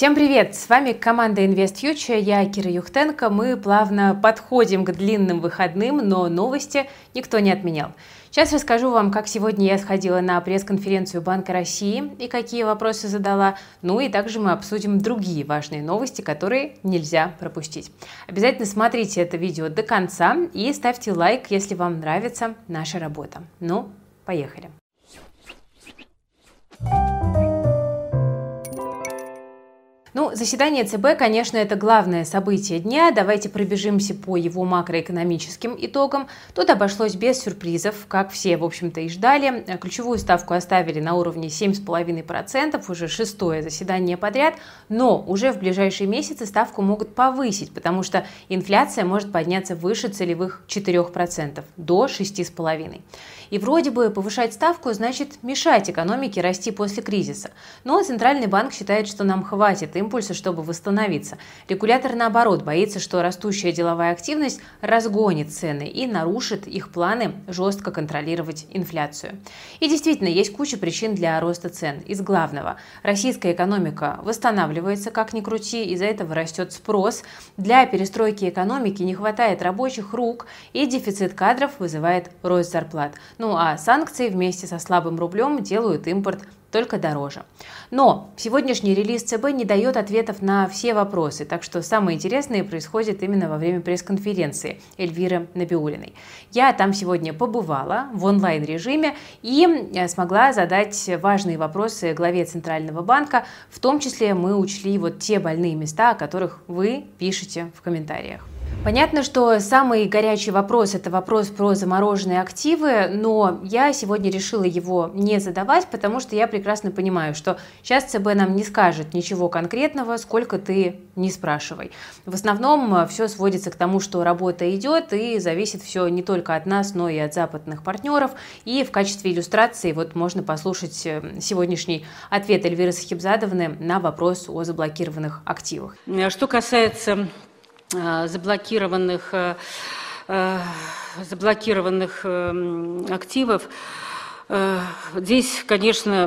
Всем привет! С вами команда InvestFuture, я Кира Юхтенко. Мы плавно подходим к длинным выходным, но новости никто не отменял. Сейчас расскажу вам, как сегодня я сходила на пресс-конференцию Банка России и какие вопросы задала. Ну и также мы обсудим другие важные новости, которые нельзя пропустить. Обязательно смотрите это видео до конца и ставьте лайк, если вам нравится наша работа. Ну, поехали! Ну, заседание ЦБ, конечно, это главное событие дня. Давайте пробежимся по его макроэкономическим итогам. Тут обошлось без сюрпризов, как все, в общем-то, и ждали. Ключевую ставку оставили на уровне 7,5%, уже шестое заседание подряд, но уже в ближайшие месяцы ставку могут повысить, потому что инфляция может подняться выше целевых 4%, до 6,5%. И вроде бы повышать ставку значит мешать экономике расти после кризиса. Но Центральный банк считает, что нам хватит импульса, чтобы восстановиться. Регулятор, наоборот, боится, что растущая деловая активность разгонит цены и нарушит их планы жестко контролировать инфляцию. И действительно, есть куча причин для роста цен. Из главного – российская экономика восстанавливается, как ни крути, из-за этого растет спрос. Для перестройки экономики не хватает рабочих рук, и дефицит кадров вызывает рост зарплат. Ну а санкции вместе со слабым рублем делают импорт только дороже. Но сегодняшний релиз ЦБ не дает ответов на все вопросы, так что самое интересное происходит именно во время пресс-конференции Эльвиры Набиулиной. Я там сегодня побывала в онлайн-режиме и э, смогла задать важные вопросы главе Центрального банка, в том числе мы учли вот те больные места, о которых вы пишете в комментариях. Понятно, что самый горячий вопрос – это вопрос про замороженные активы, но я сегодня решила его не задавать, потому что я прекрасно понимаю, что сейчас ЦБ нам не скажет ничего конкретного, сколько ты не спрашивай. В основном все сводится к тому, что работа идет и зависит все не только от нас, но и от западных партнеров. И в качестве иллюстрации вот можно послушать э, сегодняшний ответ Эльвиры Сахибзадовны на вопрос о заблокированных активах. Что касается Э, заблокированных, э, э, заблокированных активов. Здесь, конечно,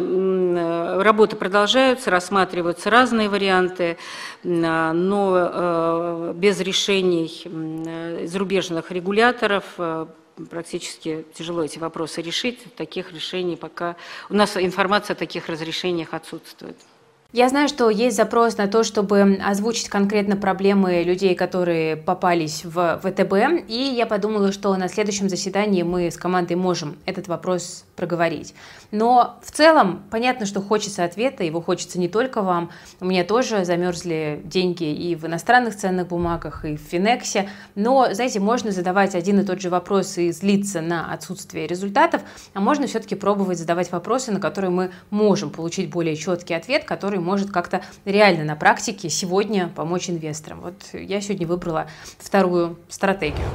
работы продолжаются, рассматриваются разные варианты, но без решений зарубежных регуляторов практически тяжело эти вопросы решить. Таких решений пока... У нас информация о таких разрешениях отсутствует. Я знаю, что есть запрос на то, чтобы озвучить конкретно проблемы людей, которые попались в ВТБ, и я подумала, что на следующем заседании мы с командой можем этот вопрос проговорить. Но в целом понятно, что хочется ответа, его хочется не только вам. У меня тоже замерзли деньги и в иностранных ценных бумагах, и в Финексе, но, знаете, можно задавать один и тот же вопрос и злиться на отсутствие результатов, а можно все-таки пробовать задавать вопросы, на которые мы можем получить более четкий ответ, который может как-то реально на практике сегодня помочь инвесторам. Вот я сегодня выбрала вторую стратегию.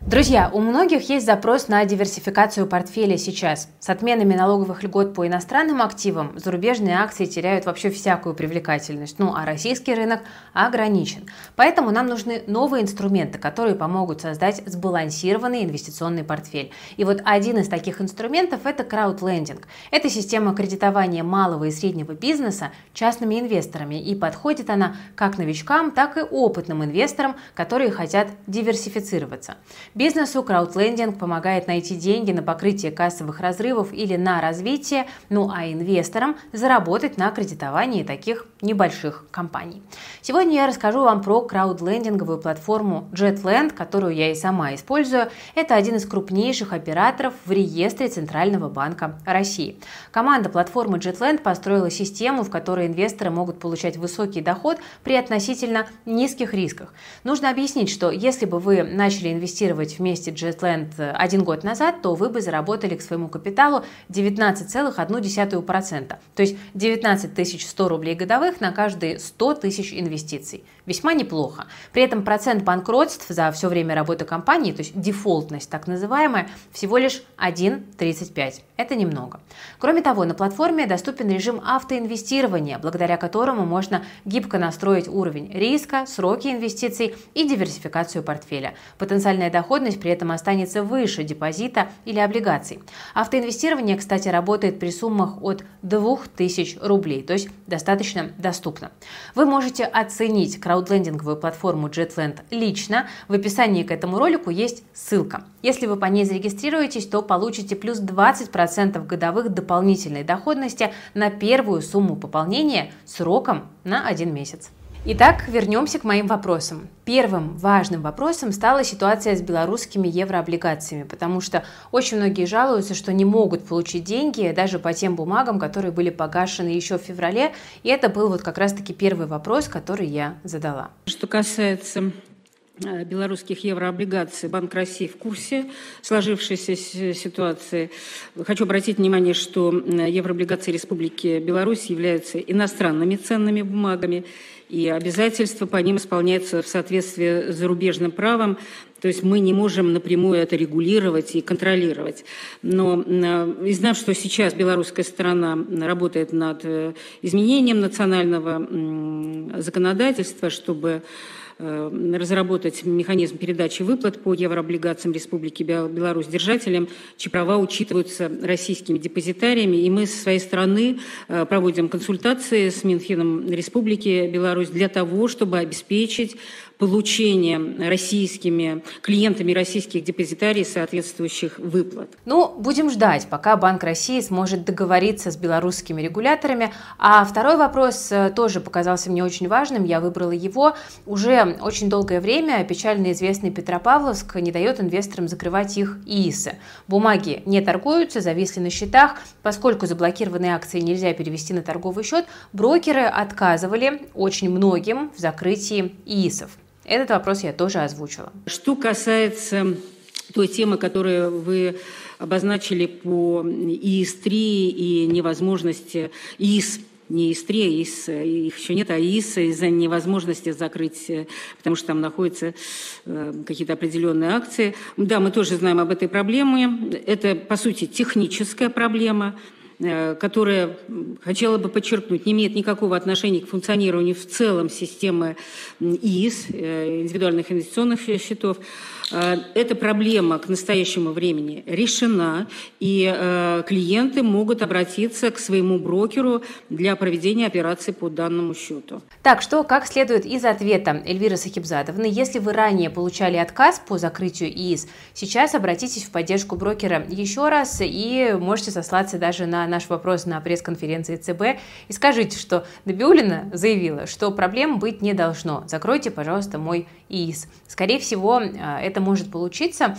Друзья, у многих есть запрос на диверсификацию портфеля сейчас. С отменами налоговых льгот по иностранным активам зарубежные акции теряют вообще всякую привлекательность, ну а российский рынок ограничен. Поэтому нам нужны новые инструменты, которые помогут создать сбалансированный инвестиционный портфель. И вот один из таких инструментов – это краудлендинг. Это система кредитования малого и среднего бизнеса частными инвесторами, и подходит она как новичкам, так и опытным инвесторам, которые хотят диверсифицироваться. Бизнесу краудлендинг помогает найти деньги на покрытие кассовых разрывов или на развитие, ну а инвесторам заработать на кредитовании таких небольших компаний. Сегодня я расскажу вам про краудлендинговую платформу JetLand, которую я и сама использую. Это один из крупнейших операторов в реестре Центрального банка России. Команда платформы JetLand построила систему, в которой инвесторы могут получать высокий доход при относительно низких рисках. Нужно объяснить, что если бы вы начали инвестировать инвестировать вместе JetLand э, один год назад, то вы бы заработали к своему капиталу 19,1%. То есть 19 100 рублей годовых на каждые 100 тысяч инвестиций. Весьма неплохо. При этом процент банкротств за все время работы компании, то есть дефолтность так называемая, всего лишь 1,35. Это немного. Кроме того, на платформе доступен режим автоинвестирования, благодаря которому можно гибко настроить уровень риска, сроки инвестиций и диверсификацию портфеля. Потенциальная доходность при этом останется выше депозита или облигаций. Автоинвестирование, кстати, работает при суммах от 2000 рублей, то есть достаточно доступно. Вы можете оценить краудлендинговую платформу JetLand лично. В описании к этому ролику есть ссылка. Если вы по ней зарегистрируетесь, то получите плюс 20% годовых дополнительной доходности на первую сумму пополнения сроком на один месяц. Итак, вернемся к моим вопросам. Первым важным вопросом стала ситуация с белорусскими еврооблигациями, потому что очень многие жалуются, что не могут получить деньги даже по тем бумагам, которые были погашены еще в феврале, и это был вот как раз-таки первый вопрос, который я задала. Что касается белорусских еврооблигаций. Банк России в курсе сложившейся ситуации. Хочу обратить внимание, что еврооблигации Республики Беларусь являются иностранными ценными бумагами, и обязательства по ним исполняются в соответствии с зарубежным правом, то есть мы не можем напрямую это регулировать и контролировать. Но и знаем, что сейчас белорусская сторона работает над э, изменением национального законодательства, чтобы Э, разработать механизм передачи выплат по еврооблигациям Республики Беларусь держателям, чьи права учитываются российскими депозитариями. И мы со своей стороны э, проводим консультации с Минфином Республики Беларусь для того, чтобы обеспечить получения российскими клиентами российских депозитариев соответствующих выплат. Ну, будем ждать, пока Банк России сможет договориться с белорусскими регуляторами. А второй вопрос э, тоже показался мне очень важным, я выбрала его. Уже очень долгое время печально известный Петропавловск не дает инвесторам закрывать их ИИСы. Бумаги не торгуются, зависли на счетах. Поскольку заблокированные акции нельзя перевести на торговый счет, брокеры отказывали очень многим в закрытии ИИСов. Этот вопрос я тоже озвучила. Что касается той темы, которую вы обозначили по ИИС-3 и невозможности ИИС не ИС-3, а ИС, их еще нет, а ИС из-за невозможности закрыть, потому что там находятся э, какие-то определенные акции. Да, мы тоже знаем об этой проблеме. Это, по сути, техническая проблема. Э, которая, хотела бы подчеркнуть, не имеет никакого отношения к функционированию в целом системы ИИС, э, индивидуальных инвестиционных счетов. Э, эта проблема к настоящему времени решена, и клиенты могут обратиться к своему брокеру для проведения операции по данному счету. Так что, как следует из ответа Эльвиры Сахибзадовны, если вы ранее получали отказ по закрытию ИИС, сейчас обратитесь в поддержку брокера еще раз и можете сослаться даже на наш вопрос на пресс-конференции ЦБ и скажите, что Набиулина заявила, что проблем быть не должно. Закройте, пожалуйста, мой ИИС. Скорее всего, а, это может получиться,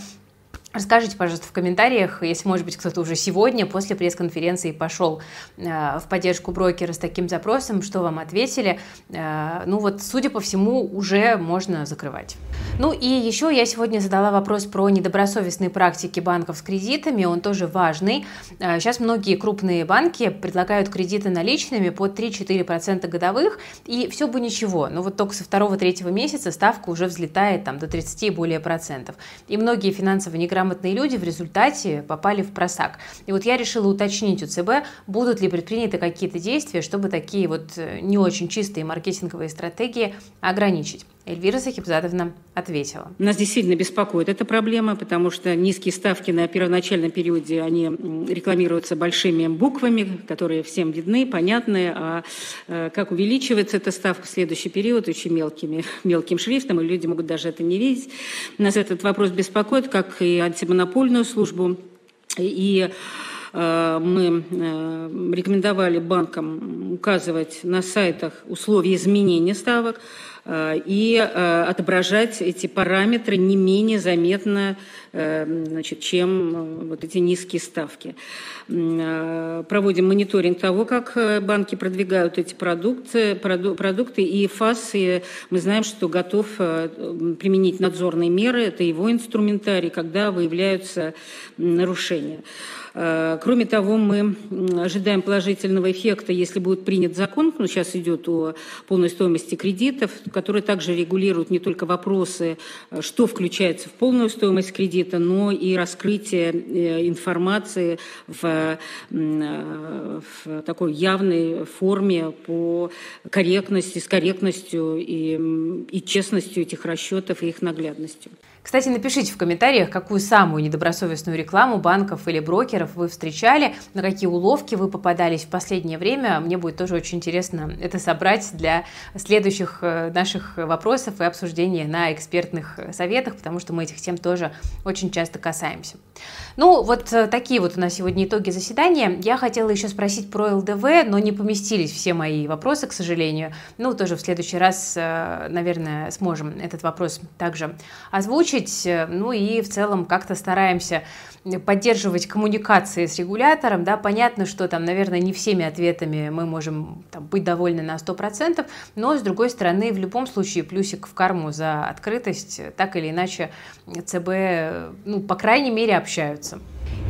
Расскажите, пожалуйста, в комментариях, если, может быть, кто-то уже сегодня после пресс-конференции пошел э, в поддержку брокера с таким запросом, что вам ответили. Э, ну вот, судя по всему, уже можно закрывать. Ну и еще я сегодня задала вопрос про недобросовестные практики банков с кредитами, он тоже важный. Э, сейчас многие крупные банки предлагают кредиты наличными по 3-4% годовых, и все бы ничего, но вот только со второго-третьего месяца ставка уже взлетает там, до 30 и более процентов. И многие финансово неграмотные грамотные люди в результате попали в просак. И вот я решила уточнить у ЦБ, будут ли предприняты какие-то действия, чтобы такие вот э, не очень чистые маркетинговые стратегии ограничить. Эльвира Сахибзадовна ответила. Нас действительно беспокоит эта проблема, потому что низкие ставки на первоначальном периоде, они рекламируются большими буквами, которые всем видны, понятны, а э, как увеличивается эта ставка в следующий период очень мелкими, мелким шрифтом, и люди могут даже это не видеть. Нас этот вопрос беспокоит, как и антимонопольную службу, и э, мы э, рекомендовали банкам указывать на сайтах условия изменения ставок, и э, отображать эти параметры не менее заметно, э, значит, чем вот эти низкие ставки. Проводим мониторинг того, как банки продвигают эти продукты, продукты и ФАС, и мы знаем, что готов применить надзорные меры, это его инструментарий, когда выявляются нарушения. Э, кроме того, мы ожидаем положительного эффекта, если будет принят закон, ну, сейчас идет о полной стоимости кредитов, который также регулирует не только вопросы, э, что включается в полную стоимость кредита, но и раскрытие э, информации в, в такой явной форме по корректности, с корректностью и, и честностью этих расчетов и их наглядностью. Кстати, напишите в комментариях, какую самую недобросовестную рекламу банков или брокеров вы встречали, на какие уловки вы попадались в последнее время. Мне будет тоже очень интересно это собрать для следующих э, наших вопросов и обсуждения на экспертных советах, потому что мы этих тем тоже очень часто касаемся. Ну, вот э, такие вот у нас сегодня итоги заседания. Я хотела еще спросить про ЛДВ, но не поместились все мои вопросы, к сожалению. Ну, тоже в следующий раз, э, наверное, сможем этот вопрос также озвучить. Ну и в целом как-то стараемся поддерживать коммуникации с регулятором, да, понятно, что там, наверное, не всеми ответами мы можем там, быть довольны на 100%, но, с другой стороны, в любом случае плюсик в карму за открытость, так или иначе ЦБ, ну, по крайней мере, общаются.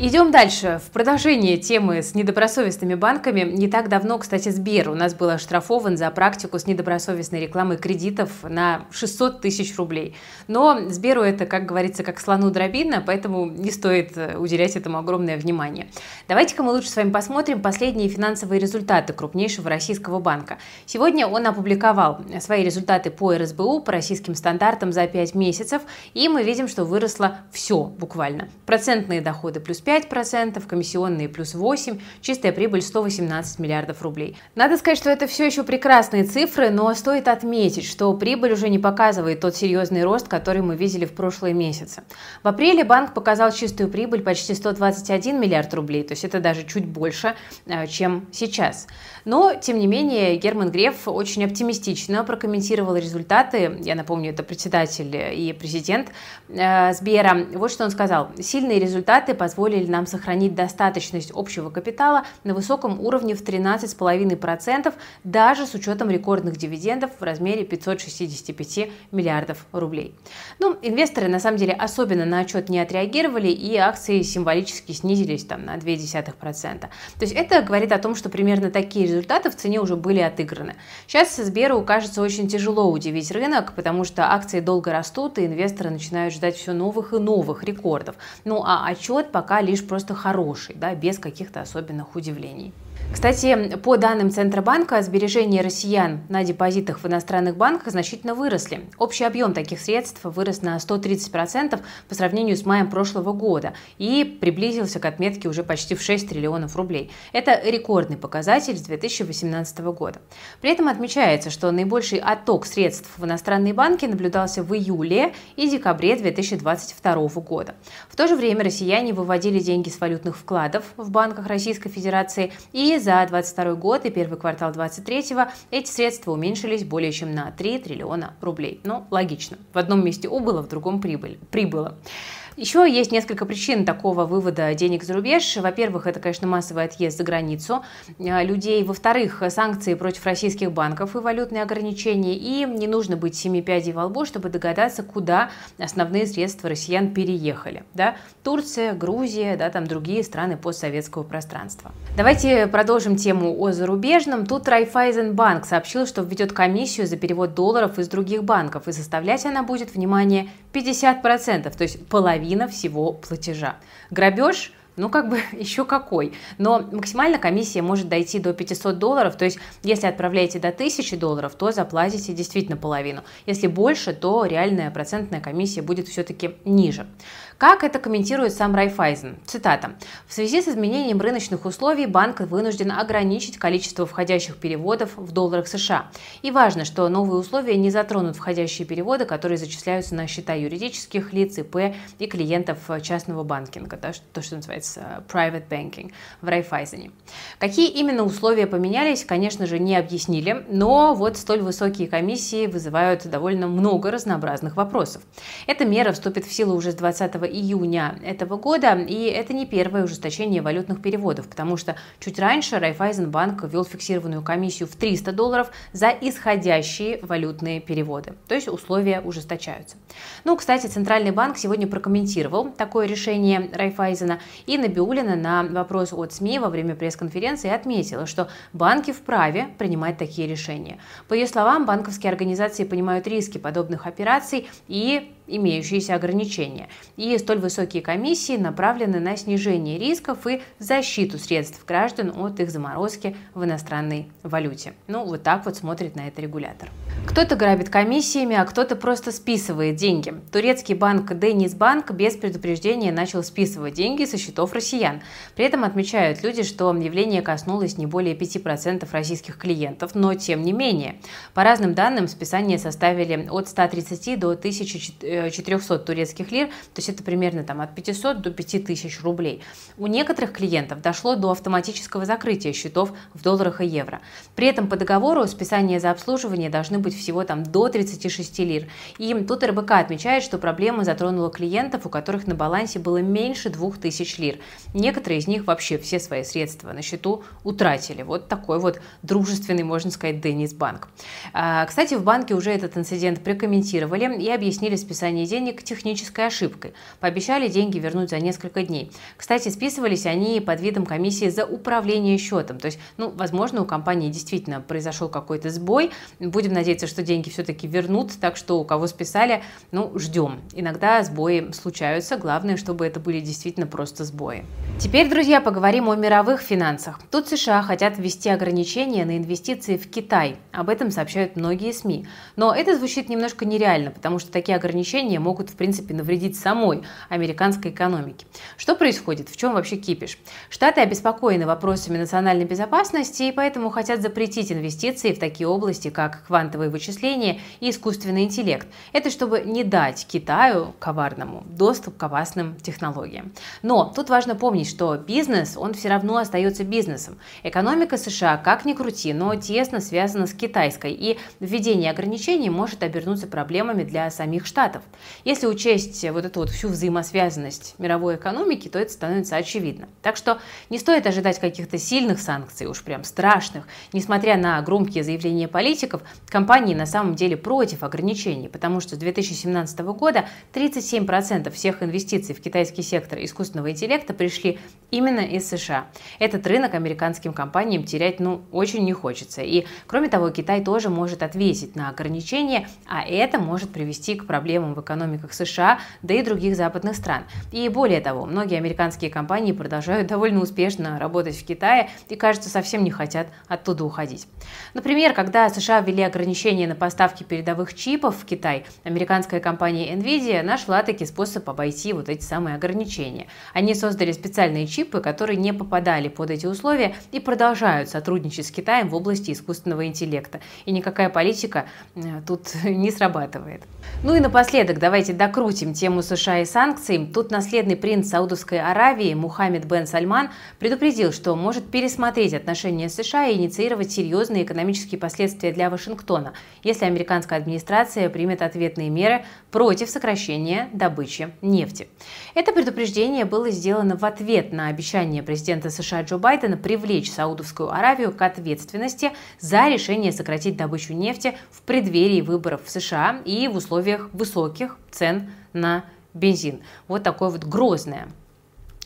Идем дальше. В продолжение темы с недобросовестными банками. Не так давно, кстати, Сбер у нас был оштрафован за практику с недобросовестной рекламой кредитов на 600 тысяч рублей. Но Сберу это, как говорится, как слону дробина, поэтому не стоит э, уделять этому огромное внимание. Давайте-ка мы лучше с вами посмотрим последние финансовые результаты крупнейшего российского банка. Сегодня он опубликовал свои результаты по РСБУ, по российским стандартам за 5 месяцев, и мы видим, что выросло все буквально. Процентные доходы плюс 5, 5%, комиссионные плюс 8%, чистая прибыль 118 миллиардов рублей. Надо сказать, что это все еще прекрасные цифры, но стоит отметить, что прибыль уже не показывает тот серьезный рост, который мы видели в прошлые месяцы. В апреле банк показал чистую прибыль почти 121 миллиард рублей, то есть это даже чуть больше, э, чем сейчас. Но, тем не менее, Герман Греф очень оптимистично прокомментировал результаты. Я напомню, это председатель и президент э, Сбера. Вот что он сказал. Сильные результаты позволили нам сохранить достаточность общего капитала на высоком уровне в 13,5%, даже с учетом рекордных дивидендов в размере 565 миллиардов рублей. Ну, инвесторы, на самом деле, особенно на отчет не отреагировали, и акции символически снизились там, на 0,2%. То есть это говорит о том, что примерно такие результаты в цене уже были отыграны. Сейчас Сберу кажется очень тяжело удивить рынок, потому что акции долго растут, и инвесторы начинают ждать все новых и новых рекордов. Ну а отчет пока лишь просто хороший, да, без каких-то особенных удивлений. Кстати, по данным Центробанка, сбережения россиян на депозитах в иностранных банках значительно выросли. Общий объем таких средств вырос на 130% по сравнению с маем прошлого года и приблизился к отметке уже почти в 6 триллионов рублей. Это рекордный показатель с 2018 года. При этом отмечается, что наибольший отток средств в иностранные банки наблюдался в июле и декабре 2022 года. В то же время россияне выводили деньги с валютных вкладов в банках Российской Федерации и за 2022 год и первый квартал 2023 эти средства уменьшились более чем на 3 триллиона рублей. Ну, логично. В одном месте убыло, в другом прибыль, прибыло. Еще есть несколько причин такого вывода денег за рубеж. Во-первых, это, конечно, массовый отъезд за границу э, людей. Во-вторых, санкции против российских банков и валютные ограничения. И не нужно быть семи пядей во лбу, чтобы догадаться, куда основные средства россиян переехали. Да? Турция, Грузия, да, там другие страны постсоветского пространства. Давайте продолжим тему о зарубежном. Тут Райфайзенбанк сообщил, что введет комиссию за перевод долларов из других банков. И составлять она будет, внимание, 50%, то есть половина всего платежа. Грабеж ну, как бы еще какой. Но максимально комиссия может дойти до 500 долларов, то есть если отправляете до 1000 долларов, то заплатите действительно половину. Если больше, то реальная процентная комиссия будет все-таки ниже. Как это комментирует сам Райфайзен? Цитата. «В связи с изменением рыночных условий банк вынужден ограничить количество входящих переводов в долларах США. И важно, что новые условия не затронут входящие переводы, которые зачисляются на счета юридических лиц, ИП и клиентов частного банкинга, то, что называется private banking в Райфайзене. Какие именно условия поменялись, конечно же, не объяснили, но вот столь высокие комиссии вызывают довольно много разнообразных вопросов. Эта мера вступит в силу уже с 20 июня этого года, и это не первое ужесточение валютных переводов, потому что чуть раньше Райфайзенбанк ввел фиксированную комиссию в 300 долларов за исходящие валютные переводы, то есть условия ужесточаются. Ну, кстати, Центральный банк сегодня прокомментировал такое решение Райфайзена, и Набиулина на вопрос от СМИ во время пресс-конференции отметила, что банки вправе принимать такие решения. По ее словам, банковские организации понимают риски подобных операций и имеющиеся ограничения. И столь высокие комиссии направлены на снижение рисков и защиту средств граждан от их заморозки в иностранной валюте. Ну, вот так вот смотрит на это регулятор. Кто-то грабит комиссиями, а кто-то просто списывает деньги. Турецкий банк Денис Банк без предупреждения начал списывать деньги со счетов россиян. При этом отмечают люди, что явление коснулось не более 5% российских клиентов, но тем не менее. По разным данным, списания составили от 130 до 1400 турецких лир, то есть это примерно там, от 500 до 5000 рублей. У некоторых клиентов дошло до автоматического закрытия счетов в долларах и евро. При этом по договору списания за обслуживание должны быть всего там до 36 лир. И тут РБК отмечает, что проблема затронула клиентов, у которых на балансе было меньше 2000 лир. Некоторые из них вообще все свои средства на счету утратили. Вот такой вот дружественный, можно сказать, Денис Банк. А, кстати, в банке уже этот инцидент прокомментировали и объяснили списание денег технической ошибкой. Пообещали деньги вернуть за несколько дней. Кстати, списывались они под видом комиссии за управление счетом. То есть, ну, возможно, у компании действительно произошел какой-то сбой. Будем надеяться, что деньги все-таки вернут, так что у кого списали, ну, ждем. Иногда сбои случаются, главное, чтобы это были действительно просто сбои. Теперь, друзья, поговорим о мировых финансах. Тут США хотят ввести ограничения на инвестиции в Китай. Об этом сообщают многие СМИ. Но это звучит немножко нереально, потому что такие ограничения могут, в принципе, навредить самой американской экономике. Что происходит? В чем вообще кипиш? Штаты обеспокоены вопросами национальной безопасности и поэтому хотят запретить инвестиции в такие области, как квантовые вычисления и искусственный интеллект. Это чтобы не дать Китаю, коварному, доступ к опасным технологиям. Но тут важно помнить, что бизнес, он все равно остается бизнесом. Экономика США, как ни крути, но тесно связана с китайской, и введение ограничений может обернуться проблемами для самих штатов. Если учесть вот эту вот всю взаимосвязанность мировой экономики, то это становится очевидно. Так что не стоит ожидать каких-то сильных санкций, уж прям страшных. Несмотря на громкие заявления политиков, компании на самом деле против ограничений, потому что с 2017 года 37% всех инвестиций в китайский сектор искусственного интеллекта пришли именно из США. Этот рынок американским компаниям терять ну очень не хочется. И кроме того, Китай тоже может ответить на ограничения, а это может привести к проблемам в экономиках США, да и других западных стран. И более того, многие американские компании продолжают довольно успешно работать в Китае и, кажется, совсем не хотят оттуда уходить. Например, когда США ввели ограничения на поставки передовых чипов в Китай, американская компания Nvidia нашла таки способ обойти вот эти самые ограничения. Они создали специальные чипы, которые не попадали под эти условия и продолжают сотрудничать с Китаем в области искусственного интеллекта. И никакая политика э, тут не срабатывает. Ну и напоследок давайте докрутим тему США и санкций. Тут наследный принц Саудовской Аравии Мухаммед бен Сальман предупредил, что может пересмотреть отношения с США и инициировать серьезные экономические последствия для Вашингтона, если американская администрация примет ответные меры против сокращения добычи нефти. Это предупреждение было сделано в ответ на обещание президента США Джо Байдена привлечь Саудовскую Аравию к ответственности за решение сократить добычу нефти в преддверии выборов в США и в условиях высоких цен на бензин. Вот такое вот грозное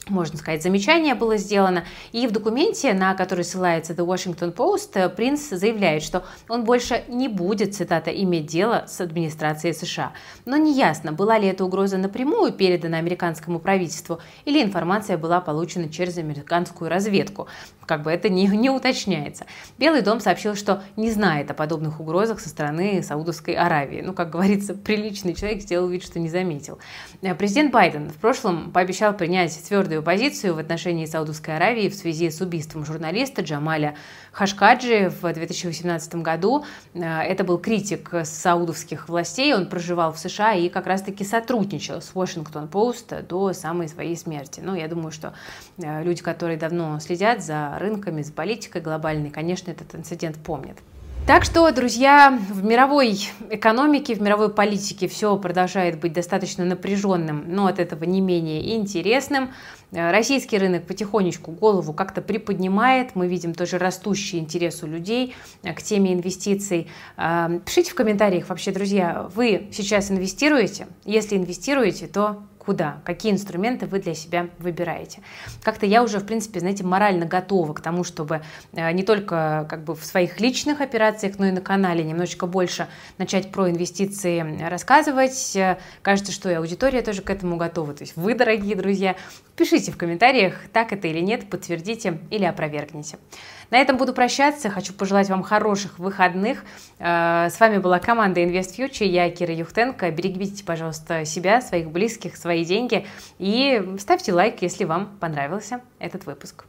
можно сказать, замечание было сделано. И в документе, на который ссылается The Washington Post, принц заявляет, что он больше не будет, цитата, иметь дело с администрацией США. Но неясно, была ли эта угроза напрямую передана американскому правительству или информация была получена через американскую разведку как бы это не, не уточняется. Белый дом сообщил, что не знает о подобных угрозах со стороны Саудовской Аравии. Ну, как говорится, приличный человек сделал вид, что не заметил. Э, президент Байден в прошлом пообещал принять твердую позицию в отношении Саудовской Аравии в связи с убийством журналиста Джамаля Хашкаджи в 2018 году. Э, это был критик саудовских властей, он проживал в США и как раз-таки сотрудничал с Washington Post до самой своей смерти. Ну, я думаю, что э, люди, которые давно следят за рынками, с политикой глобальной, конечно, этот инцидент помнят. Так что, друзья, в мировой экономике, в мировой политике все продолжает быть достаточно напряженным, но от этого не менее интересным. Российский рынок потихонечку голову как-то приподнимает. Мы видим тоже растущий интерес у людей к теме инвестиций. А, пишите в комментариях вообще, друзья, вы сейчас инвестируете? Если инвестируете, то куда, какие инструменты вы для себя выбираете. Как-то я уже, в принципе, знаете, морально готова к тому, чтобы э, не только как бы в своих личных операциях, но и на канале немножечко больше начать про инвестиции рассказывать. Кажется, что и аудитория тоже к этому готова. То есть вы, дорогие друзья, пишите в комментариях, так это или нет, подтвердите или опровергните. На этом буду прощаться. Хочу пожелать вам хороших выходных. Э, с вами была команда Invest Future. Я Кира Юхтенко. Берегите, пожалуйста, себя, своих близких, свои деньги. И ставьте лайк, если вам понравился этот выпуск.